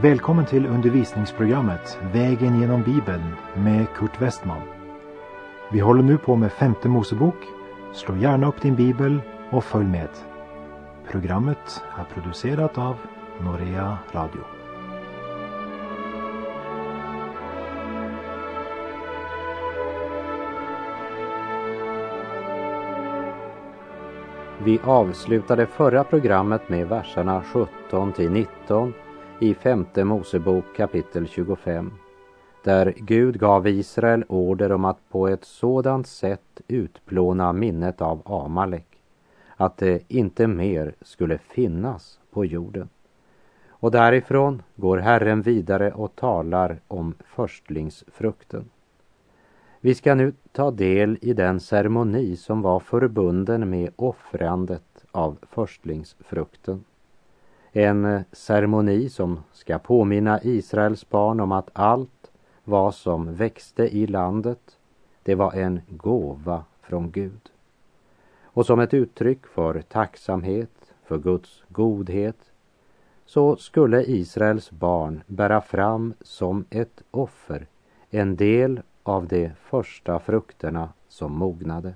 Välkommen till undervisningsprogrammet Vägen genom Bibeln med Kurt Westman. Vi håller nu på med femte Mosebok. Slå gärna upp din bibel och följ med. Programmet är producerat av Norea Radio. Vi avslutade förra programmet med verserna 17 till 19 i femte Mosebok kapitel 25 där Gud gav Israel order om att på ett sådant sätt utplåna minnet av Amalek att det inte mer skulle finnas på jorden. Och därifrån går Herren vidare och talar om förstlingsfrukten. Vi ska nu ta del i den ceremoni som var förbunden med offrandet av förstlingsfrukten. En eh, ceremoni som ska påminna Israels barn om att allt vad som växte i landet, det var en gåva från Gud. Och som ett uttryck för tacksamhet för Guds godhet så skulle Israels barn bära fram som ett offer en del av de första frukterna som mognade.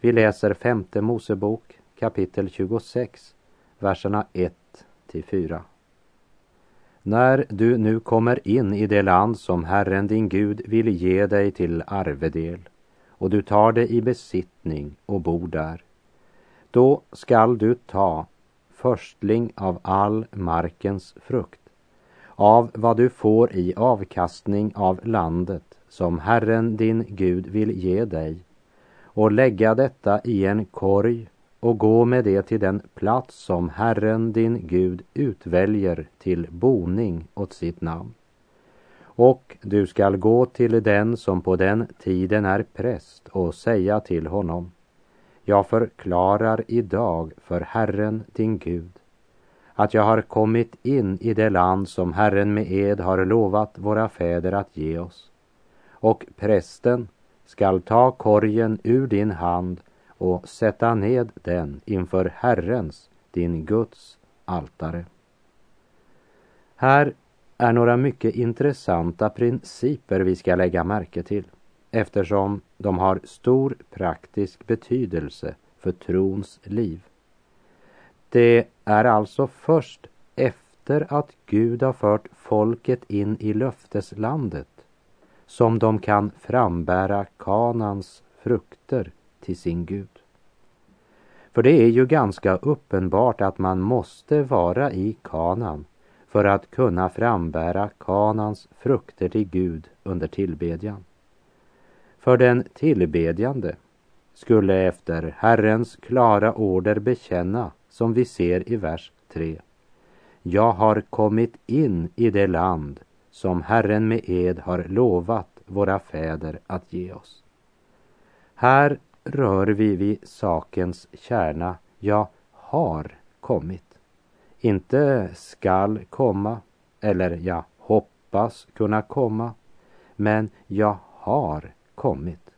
Vi läser femte Mosebok kapitel 26, verserna 1 till 4. När du nu kommer in i det land som Herren din Gud vill ge dig till arvedel och du tar det i besittning och bor där, då skall du ta förstling av all markens frukt, av vad du får i avkastning av landet som Herren din Gud vill ge dig och lägga detta i en korg och gå med det till den plats som Herren din Gud utväljer till boning åt sitt namn. Och du skall gå till den som på den tiden är präst och säga till honom Jag förklarar idag för Herren din Gud att jag har kommit in i det land som Herren med ed har lovat våra fäder att ge oss. Och prästen skall ta korgen ur din hand och sätta ned den inför Herrens, din Guds, altare. Här är några mycket intressanta principer vi ska lägga märke till eftersom de har stor praktisk betydelse för trons liv. Det är alltså först efter att Gud har fört folket in i löfteslandet som de kan frambära kanans frukter till sin Gud. För det är ju ganska uppenbart att man måste vara i kanan för att kunna frambära kanans frukter till Gud under tillbedjan. För den tillbedjande skulle efter Herrens klara order bekänna, som vi ser i vers 3. Jag har kommit in i det land som Herren med ed har lovat våra fäder att ge oss. Här rör vi vid sakens kärna. Jag har kommit. Inte skall komma eller jag hoppas kunna komma. Men jag har kommit.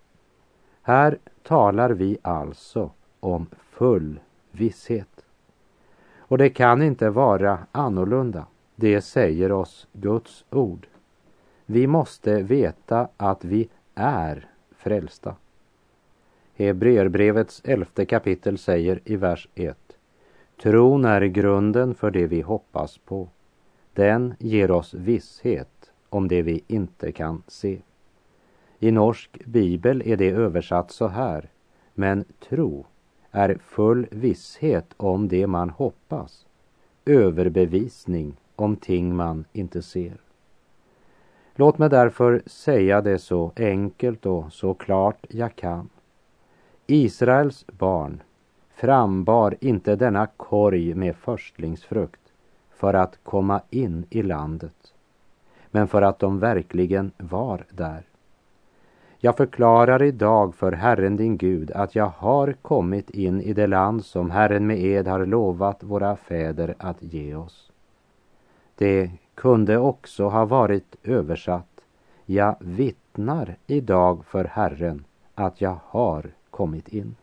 Här talar vi alltså om full visshet. Och det kan inte vara annorlunda. Det säger oss Guds ord. Vi måste veta att vi är frälsta. Hebreerbrevets elfte kapitel säger i vers 1. Tron är grunden för det vi hoppas på. Den ger oss visshet om det vi inte kan se. I norsk bibel är det översatt så här. Men tro är full visshet om det man hoppas. Överbevisning om ting man inte ser. Låt mig därför säga det så enkelt och så klart jag kan. Israels barn frambar inte denna korg med förstlingsfrukt för att komma in i landet, men för att de verkligen var där. Jag förklarar idag för Herren din Gud att jag har kommit in i det land som Herren med ed har lovat våra fäder att ge oss. Det kunde också ha varit översatt Jag vittnar idag för Herren att jag har kommit in.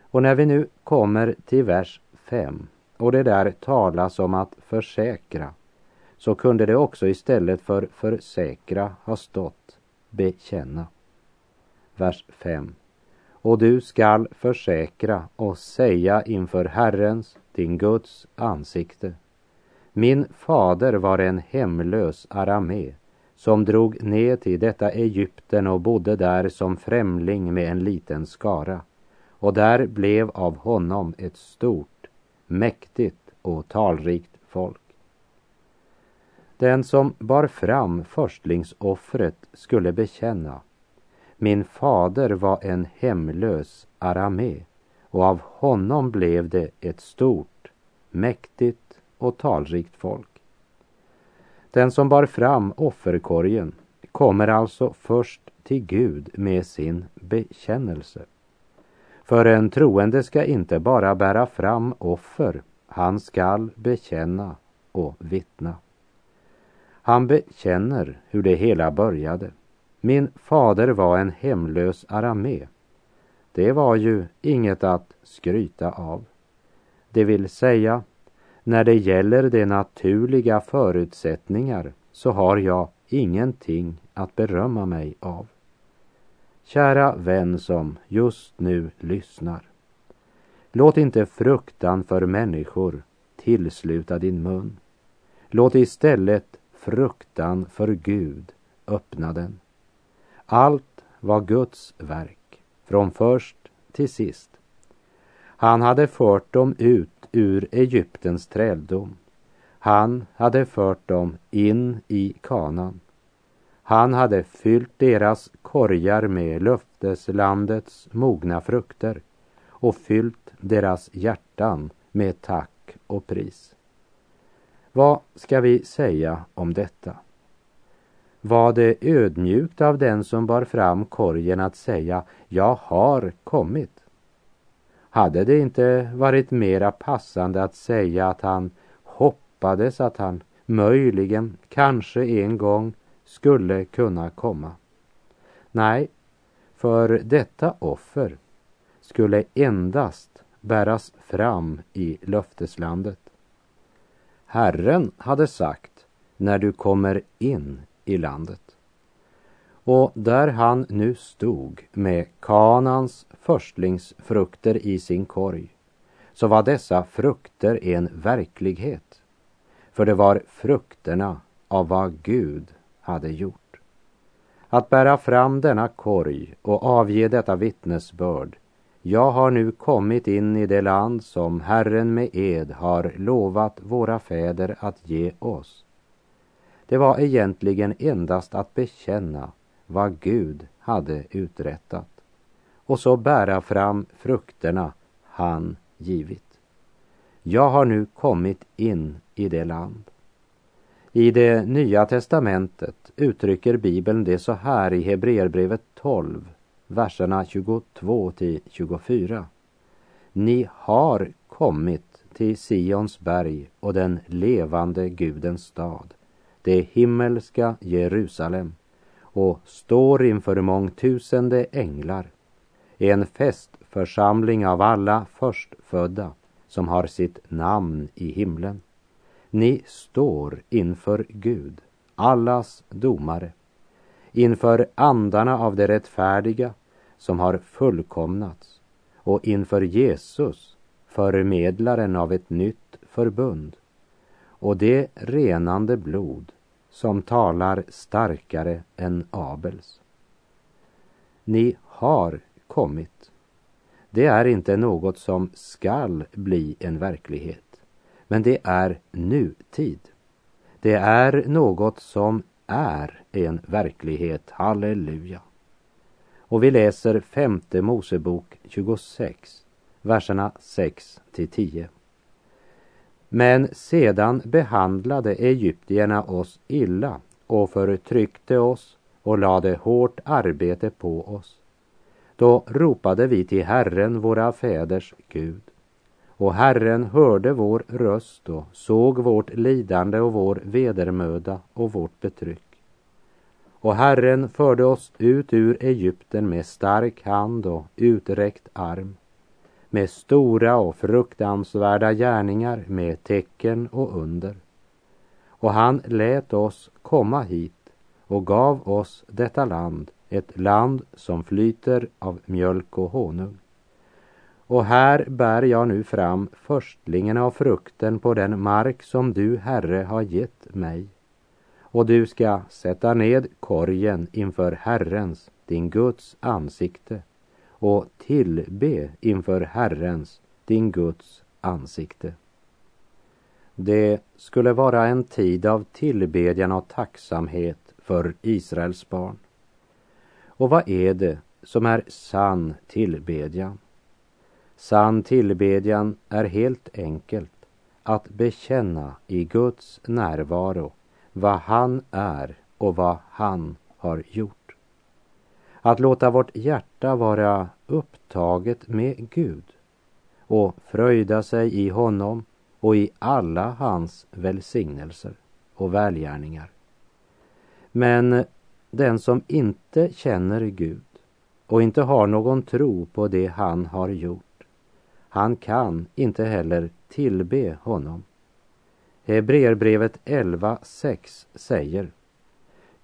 Och när vi nu kommer till vers 5 och det där talas om att försäkra så kunde det också istället för försäkra ha stått bekänna. Vers 5. Och du skall försäkra och säga inför Herrens, din Guds ansikte. Min fader var en hemlös aramé som drog ner till detta Egypten och bodde där som främling med en liten skara. Och där blev av honom ett stort, mäktigt och talrikt folk. Den som bar fram förstlingsoffret skulle bekänna min fader var en hemlös aramé och av honom blev det ett stort, mäktigt och talrikt folk. Den som bar fram offerkorgen kommer alltså först till Gud med sin bekännelse. För en troende ska inte bara bära fram offer, han skall bekänna och vittna. Han bekänner hur det hela började. Min fader var en hemlös aramé. Det var ju inget att skryta av. Det vill säga, när det gäller de naturliga förutsättningar så har jag ingenting att berömma mig av. Kära vän som just nu lyssnar. Låt inte fruktan för människor tillsluta din mun. Låt istället fruktan för Gud öppna den. Allt var Guds verk, från först till sist. Han hade fört dem ut ur Egyptens träldom. Han hade fört dem in i kanan. Han hade fyllt deras korgar med löfteslandets mogna frukter och fyllt deras hjärtan med tack och pris. Vad ska vi säga om detta? Var det ödmjukt av den som bar fram korgen att säga Jag har kommit? Hade det inte varit mera passande att säga att han hoppades att han möjligen, kanske en gång skulle kunna komma? Nej, för detta offer skulle endast bäras fram i löfteslandet. Herren hade sagt, när du kommer in i landet. Och där han nu stod med kanans förstlingsfrukter i sin korg så var dessa frukter en verklighet. För det var frukterna av vad Gud hade gjort. Att bära fram denna korg och avge detta vittnesbörd jag har nu kommit in i det land som Herren med ed har lovat våra fäder att ge oss. Det var egentligen endast att bekänna vad Gud hade uträttat och så bära fram frukterna han givit. Jag har nu kommit in i det land. I det nya testamentet uttrycker Bibeln det så här i Hebreerbrevet 12, verserna 22 till 24. Ni har kommit till Sions berg och den levande Gudens stad det himmelska Jerusalem och står inför mångtusende änglar, en festförsamling av alla förstfödda som har sitt namn i himlen. Ni står inför Gud, allas domare, inför andarna av det rättfärdiga som har fullkomnats och inför Jesus, förmedlaren av ett nytt förbund och det renande blod som talar starkare än Abels. Ni har kommit. Det är inte något som skall bli en verklighet, men det är nutid. Det är något som är en verklighet. Halleluja. Och vi läser femte Mosebok 26, verserna 6 till 10. Men sedan behandlade egyptierna oss illa och förtryckte oss och lade hårt arbete på oss. Då ropade vi till Herren, våra fäders Gud. Och Herren hörde vår röst och såg vårt lidande och vår vedermöda och vårt betryck. Och Herren förde oss ut ur Egypten med stark hand och uträckt arm, med stora och fruktansvärda gärningar, med tecken och under. Och han lät oss komma hit och gav oss detta land, ett land som flyter av mjölk och honung. Och här bär jag nu fram förstlingen av frukten på den mark som du, Herre, har gett mig. Och du ska sätta ned korgen inför Herrens, din Guds ansikte och tillbe inför Herrens, din Guds ansikte. Det skulle vara en tid av tillbedjan och tacksamhet för Israels barn. Och vad är det som är sann tillbedjan? Sann tillbedjan är helt enkelt att bekänna i Guds närvaro vad han är och vad han har gjort. Att låta vårt hjärta vara upptaget med Gud och fröjda sig i honom och i alla hans välsignelser och välgärningar. Men den som inte känner Gud och inte har någon tro på det han har gjort han kan inte heller tillbe honom. Hebreerbrevet 11.6 säger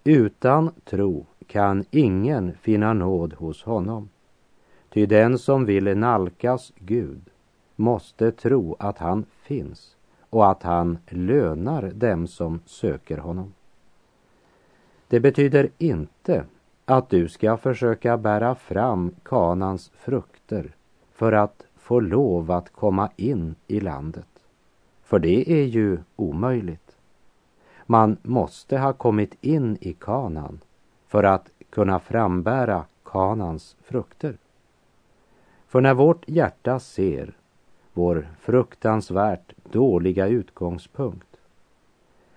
Utan tro kan ingen finna nåd hos honom. Ty den som vill nalkas Gud måste tro att han finns och att han lönar dem som söker honom. Det betyder inte att du ska försöka bära fram kanans frukter för att få lov att komma in i landet. För det är ju omöjligt. Man måste ha kommit in i kanan för att kunna frambära kanans frukter. För när vårt hjärta ser vår fruktansvärt dåliga utgångspunkt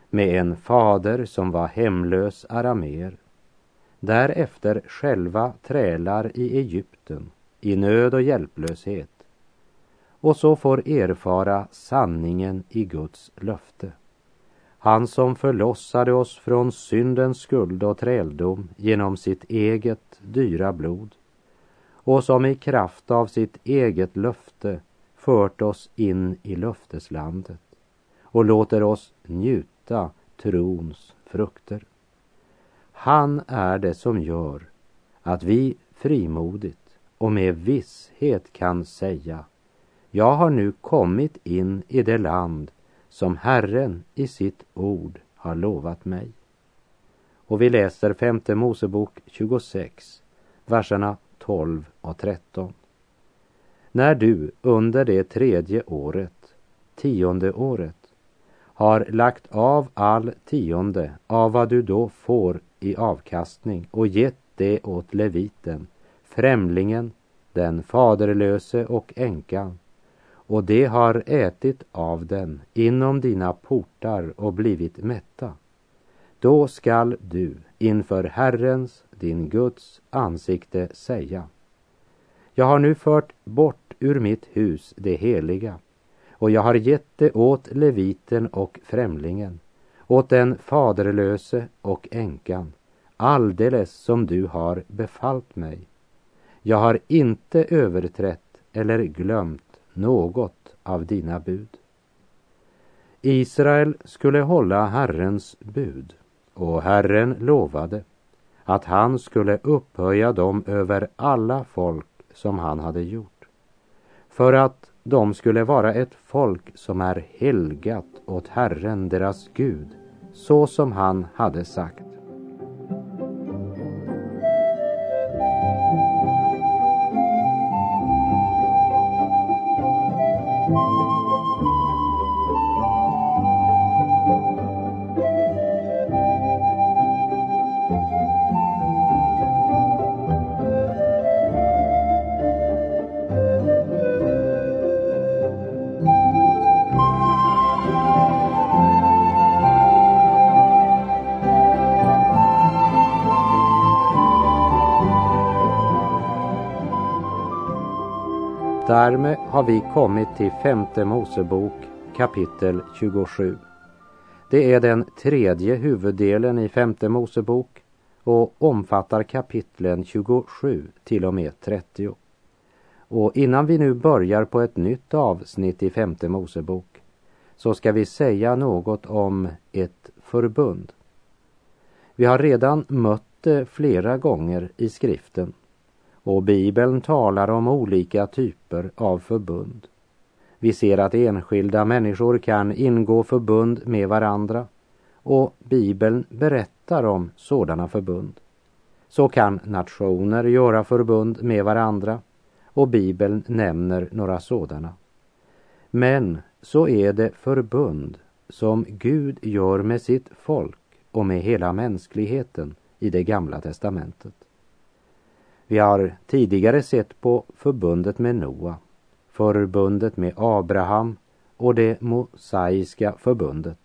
med en fader som var hemlös arameer, därefter själva trälar i Egypten i nöd och hjälplöshet och så får erfara sanningen i Guds löfte. Han som förlossade oss från syndens skuld och träldom genom sitt eget dyra blod och som i kraft av sitt eget löfte fört oss in i löfteslandet och låter oss njuta trons frukter. Han är det som gör att vi frimodigt och med visshet kan säga jag har nu kommit in i det land som Herren i sitt ord har lovat mig. Och vi läser femte Mosebok 26, verserna 12 och 13. När du under det tredje året, tionde året, har lagt av all tionde av vad du då får i avkastning och gett det åt leviten, främlingen, den faderlöse och änkan och de har ätit av den inom dina portar och blivit mätta. Då skall du inför Herrens, din Guds, ansikte säga Jag har nu fört bort ur mitt hus det heliga och jag har gett det åt leviten och främlingen, åt den faderlöse och änkan, alldeles som du har befallt mig. Jag har inte överträtt eller glömt något av dina bud. Israel skulle hålla Herrens bud och Herren lovade att han skulle upphöja dem över alla folk som han hade gjort. För att de skulle vara ett folk som är helgat åt Herren deras Gud, så som han hade sagt. Därmed har vi kommit till femte Mosebok kapitel 27. Det är den tredje huvuddelen i femte Mosebok och omfattar kapitlen 27 till och med 30. Och innan vi nu börjar på ett nytt avsnitt i femte Mosebok så ska vi säga något om ett förbund. Vi har redan mött det flera gånger i skriften och Bibeln talar om olika typer av förbund. Vi ser att enskilda människor kan ingå förbund med varandra och Bibeln berättar om sådana förbund. Så kan nationer göra förbund med varandra och Bibeln nämner några sådana. Men så är det förbund som Gud gör med sitt folk och med hela mänskligheten i det gamla testamentet. Vi har tidigare sett på förbundet med Noa, förbundet med Abraham och det mosaiska förbundet.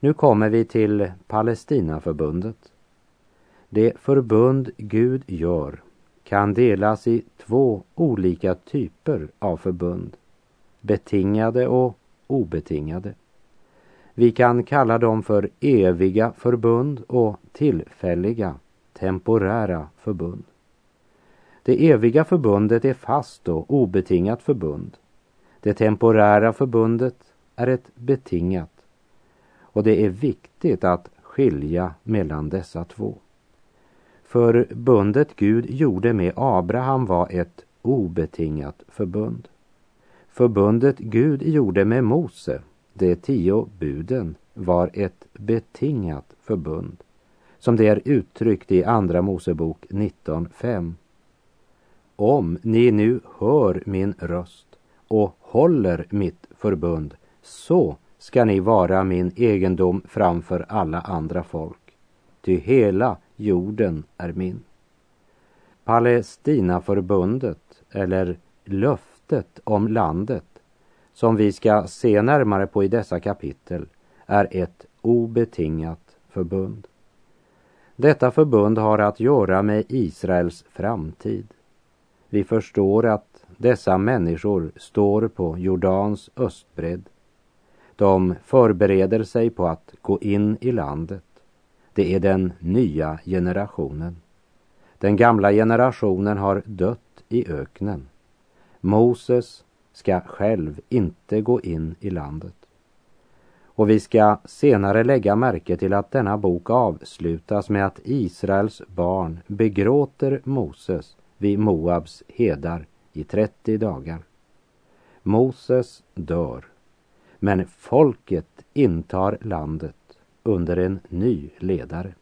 Nu kommer vi till Palestinaförbundet. Det förbund Gud gör kan delas i två olika typer av förbund. Betingade och obetingade. Vi kan kalla dem för eviga förbund och tillfälliga, temporära förbund. Det eviga förbundet är fast och obetingat förbund. Det temporära förbundet är ett betingat. Och det är viktigt att skilja mellan dessa två. Förbundet Gud gjorde med Abraham var ett obetingat förbund. Förbundet Gud gjorde med Mose, de tio buden, var ett betingat förbund som det är uttryckt i Andra Mosebok 19.5. Om ni nu hör min röst och håller mitt förbund, så ska ni vara min egendom framför alla andra folk. Ty hela jorden är min. Palestinaförbundet, eller löftet om landet, som vi ska se närmare på i dessa kapitel, är ett obetingat förbund. Detta förbund har att göra med Israels framtid. Vi förstår att dessa människor står på Jordans östbredd. De förbereder sig på att gå in i landet. Det är den nya generationen. Den gamla generationen har dött i öknen. Moses ska själv inte gå in i landet. Och vi ska senare lägga märke till att denna bok avslutas med att Israels barn begråter Moses vid Moabs hedar i 30 dagar. Moses dör, men folket intar landet under en ny ledare.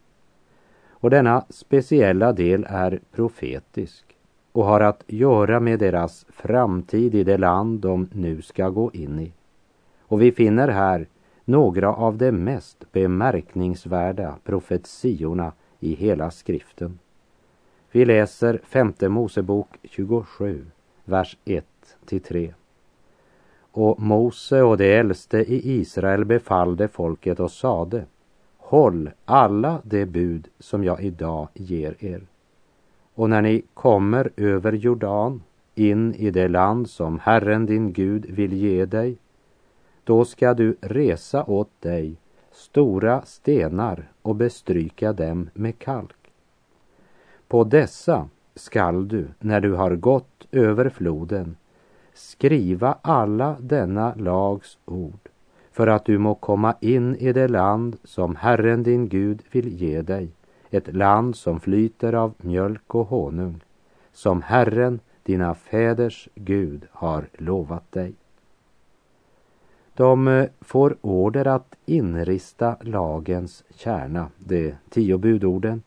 Och denna speciella del är profetisk och har att göra med deras framtid i det land de nu ska gå in i. Och vi finner här några av de mest bemärkningsvärda profetiorna i hela skriften. Vi läser femte Mosebok 27, vers 1 till 3. Och Mose och de äldste i Israel befallde folket och sade Håll alla de bud som jag idag ger er. Och när ni kommer över Jordan in i det land som Herren din Gud vill ge dig, då ska du resa åt dig stora stenar och bestryka dem med kalk. På dessa skall du, när du har gått över floden, skriva alla denna lags ord för att du må komma in i det land som Herren din Gud vill ge dig, ett land som flyter av mjölk och honung, som Herren, dina fäders Gud, har lovat dig. De eh, får order att inrista lagens kärna, de tio budorden,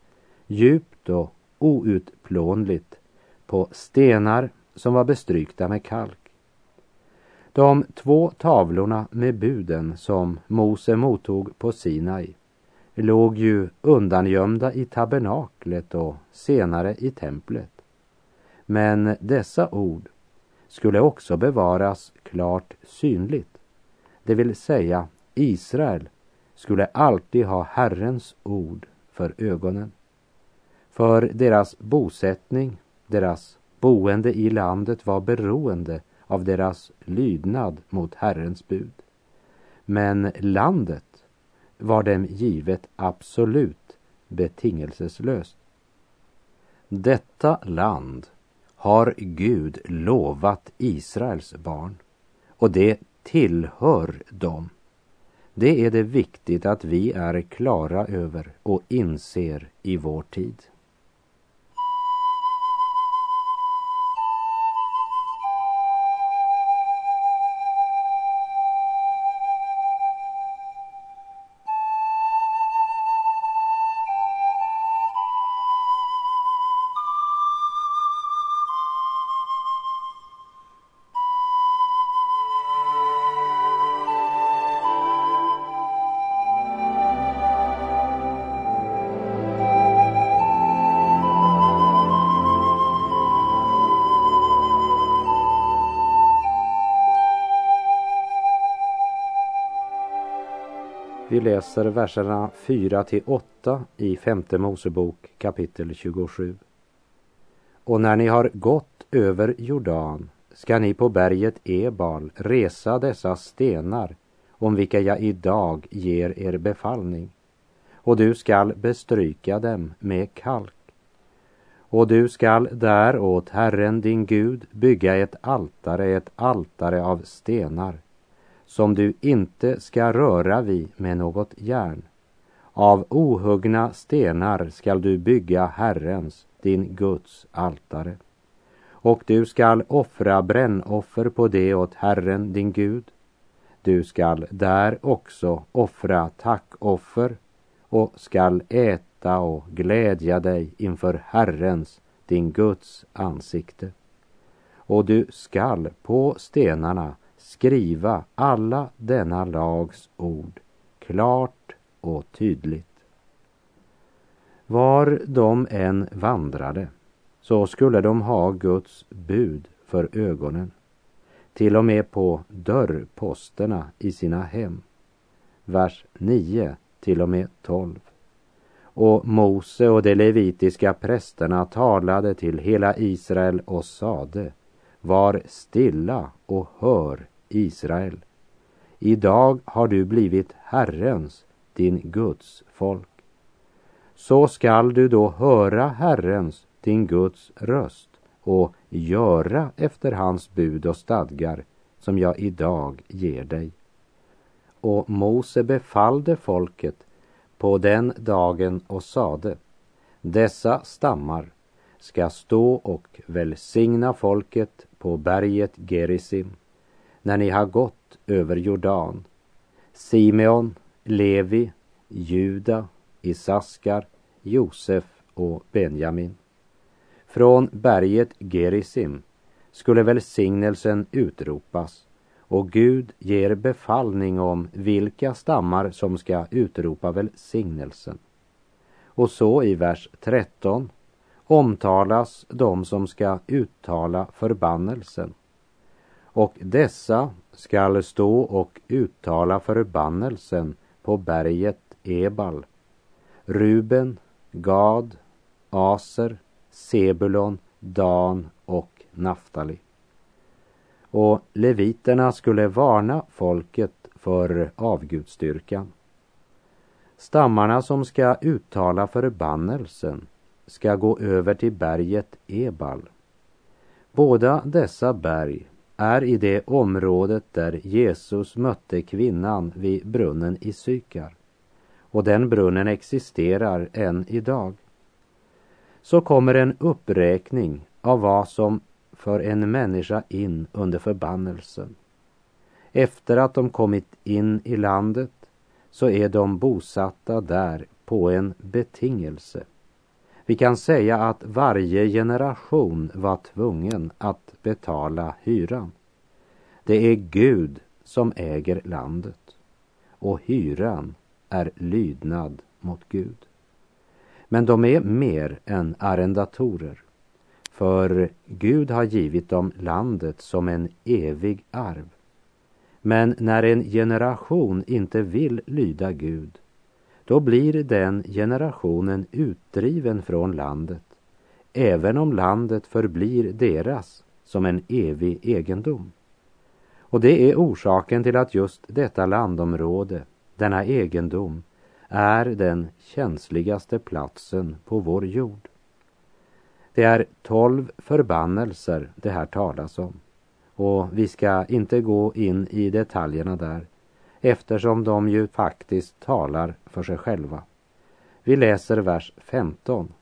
djupt och outplånligt på stenar som var bestrykta med kalk. De två tavlorna med buden som Mose mottog på Sinai låg ju undangömda i tabernaklet och senare i templet. Men dessa ord skulle också bevaras klart synligt. Det vill säga Israel skulle alltid ha Herrens ord för ögonen. För deras bosättning, deras boende i landet var beroende av deras lydnad mot Herrens bud. Men landet var dem givet absolut betingelseslöst. Detta land har Gud lovat Israels barn och det tillhör dem. Det är det viktigt att vi är klara över och inser i vår tid. Vi läser verserna 4 till 8 i femte Mosebok kapitel 27. Och när ni har gått över Jordan ska ni på berget Ebal resa dessa stenar om vilka jag idag ger er befallning och du skall bestryka dem med kalk. Och du skall där åt Herren din Gud bygga ett altare, ett altare av stenar som du inte ska röra vid med något järn. Av ohuggna stenar skall du bygga Herrens, din Guds altare. Och du skall offra brännoffer på det åt Herren, din Gud. Du skall där också offra tackoffer och skall äta och glädja dig inför Herrens, din Guds ansikte. Och du skall på stenarna skriva alla denna lags ord klart och tydligt. Var de än vandrade så skulle de ha Guds bud för ögonen, till och med på dörrposterna i sina hem. Vers 9 till och med 12. Och Mose och de levitiska prästerna talade till hela Israel och sade Var stilla och hör Israel. Idag har du blivit Herrens, din Guds folk. Så skall du då höra Herrens, din Guds röst och göra efter hans bud och stadgar som jag idag ger dig. Och Mose befallde folket på den dagen och sade dessa stammar ska stå och välsigna folket på berget Gerisim när ni har gått över Jordan. Simeon, Levi, Juda, Isaskar, Josef och Benjamin. Från berget Gerisim skulle välsignelsen utropas och Gud ger befallning om vilka stammar som ska utropa välsignelsen. Och så i vers 13 omtalas de som ska uttala förbannelsen och dessa skall stå och uttala förbannelsen på berget Ebal. Ruben, Gad, Aser, Sebulon, Dan och Naftali. Och leviterna skulle varna folket för avgudstyrkan. Stammarna som ska uttala förbannelsen ska gå över till berget Ebal. Båda dessa berg är i det området där Jesus mötte kvinnan vid brunnen i Sykar. Och den brunnen existerar än idag. Så kommer en uppräkning av vad som för en människa in under förbannelsen. Efter att de kommit in i landet så är de bosatta där på en betingelse. Vi kan säga att varje generation var tvungen att betala hyran. Det är Gud som äger landet och hyran är lydnad mot Gud. Men de är mer än arrendatorer. För Gud har givit dem landet som en evig arv. Men när en generation inte vill lyda Gud då blir den generationen utdriven från landet även om landet förblir deras som en evig egendom. Och det är orsaken till att just detta landområde, denna egendom, är den känsligaste platsen på vår jord. Det är tolv förbannelser det här talas om och vi ska inte gå in i detaljerna där eftersom de ju faktiskt talar för sig själva. Vi läser vers 15.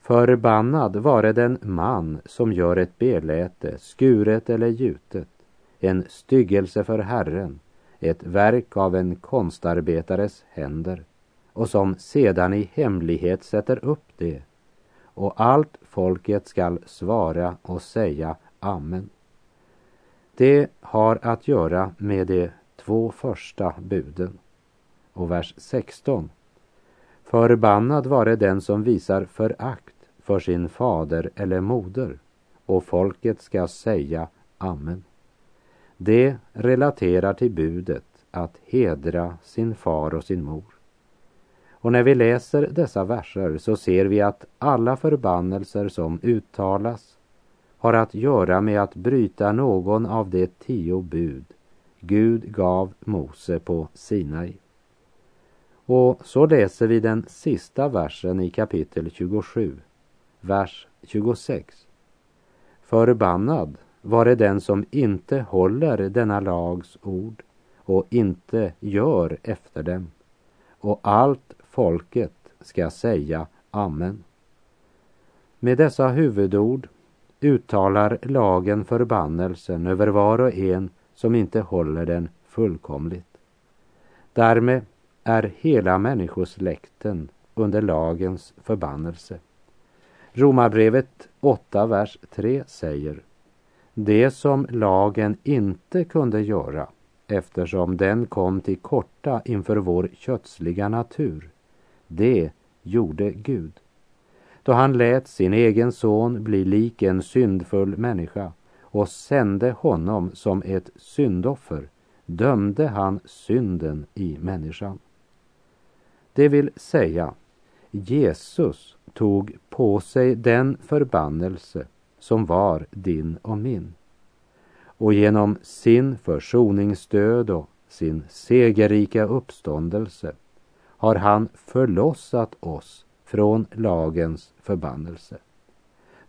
Förbannad vare den man som gör ett beläte, skuret eller gjutet, en styggelse för Herren, ett verk av en konstarbetares händer och som sedan i hemlighet sätter upp det. Och allt folket skall svara och säga Amen. Det har att göra med det två första buden. Och vers 16. Förbannad vare den som visar förakt för sin fader eller moder och folket ska säga Amen. Det relaterar till budet att hedra sin far och sin mor. Och när vi läser dessa verser så ser vi att alla förbannelser som uttalas har att göra med att bryta någon av de tio bud Gud gav Mose på Sinai. Och så läser vi den sista versen i kapitel 27, vers 26. Förbannad var det den som inte håller denna lags ord och inte gör efter dem. Och allt folket ska säga Amen. Med dessa huvudord uttalar lagen förbannelsen över var och en som inte håller den fullkomligt. Därmed är hela människosläkten under lagens förbannelse. Romarbrevet 8, vers 3 säger Det som lagen inte kunde göra eftersom den kom till korta inför vår kötsliga natur, det gjorde Gud. Då han lät sin egen son bli lik en syndfull människa och sände honom som ett syndoffer dömde han synden i människan. Det vill säga, Jesus tog på sig den förbannelse som var din och min. Och genom sin försoningsdöd och sin segerrika uppståndelse har han förlossat oss från lagens förbannelse.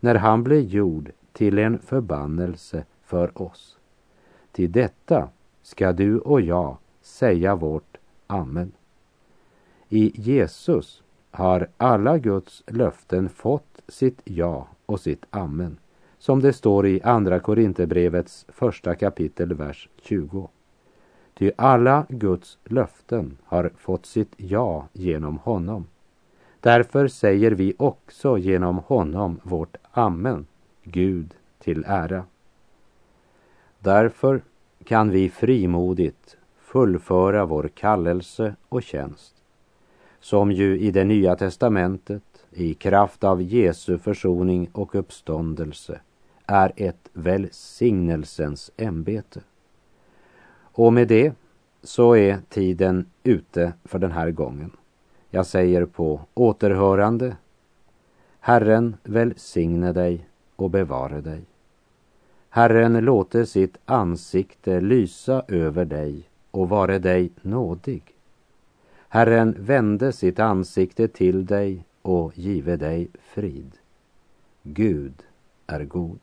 När han blev gjord till en förbannelse för oss. Till detta ska du och jag säga vårt Amen. I Jesus har alla Guds löften fått sitt ja och sitt amen, som det står i Andra Korinthierbrevets första kapitel, vers 20. Ty alla Guds löften har fått sitt ja genom honom. Därför säger vi också genom honom vårt amen, Gud till ära. Därför kan vi frimodigt fullföra vår kallelse och tjänst, som ju i det nya testamentet i kraft av Jesu försoning och uppståndelse är ett välsignelsens ämbete. Och med det så är tiden ute för den här gången. Jag säger på återhörande. Herren välsigne dig och bevare dig. Herren låte sitt ansikte lysa över dig och vare dig nådig. Herren vände sitt ansikte till dig och give dig frid. Gud är god.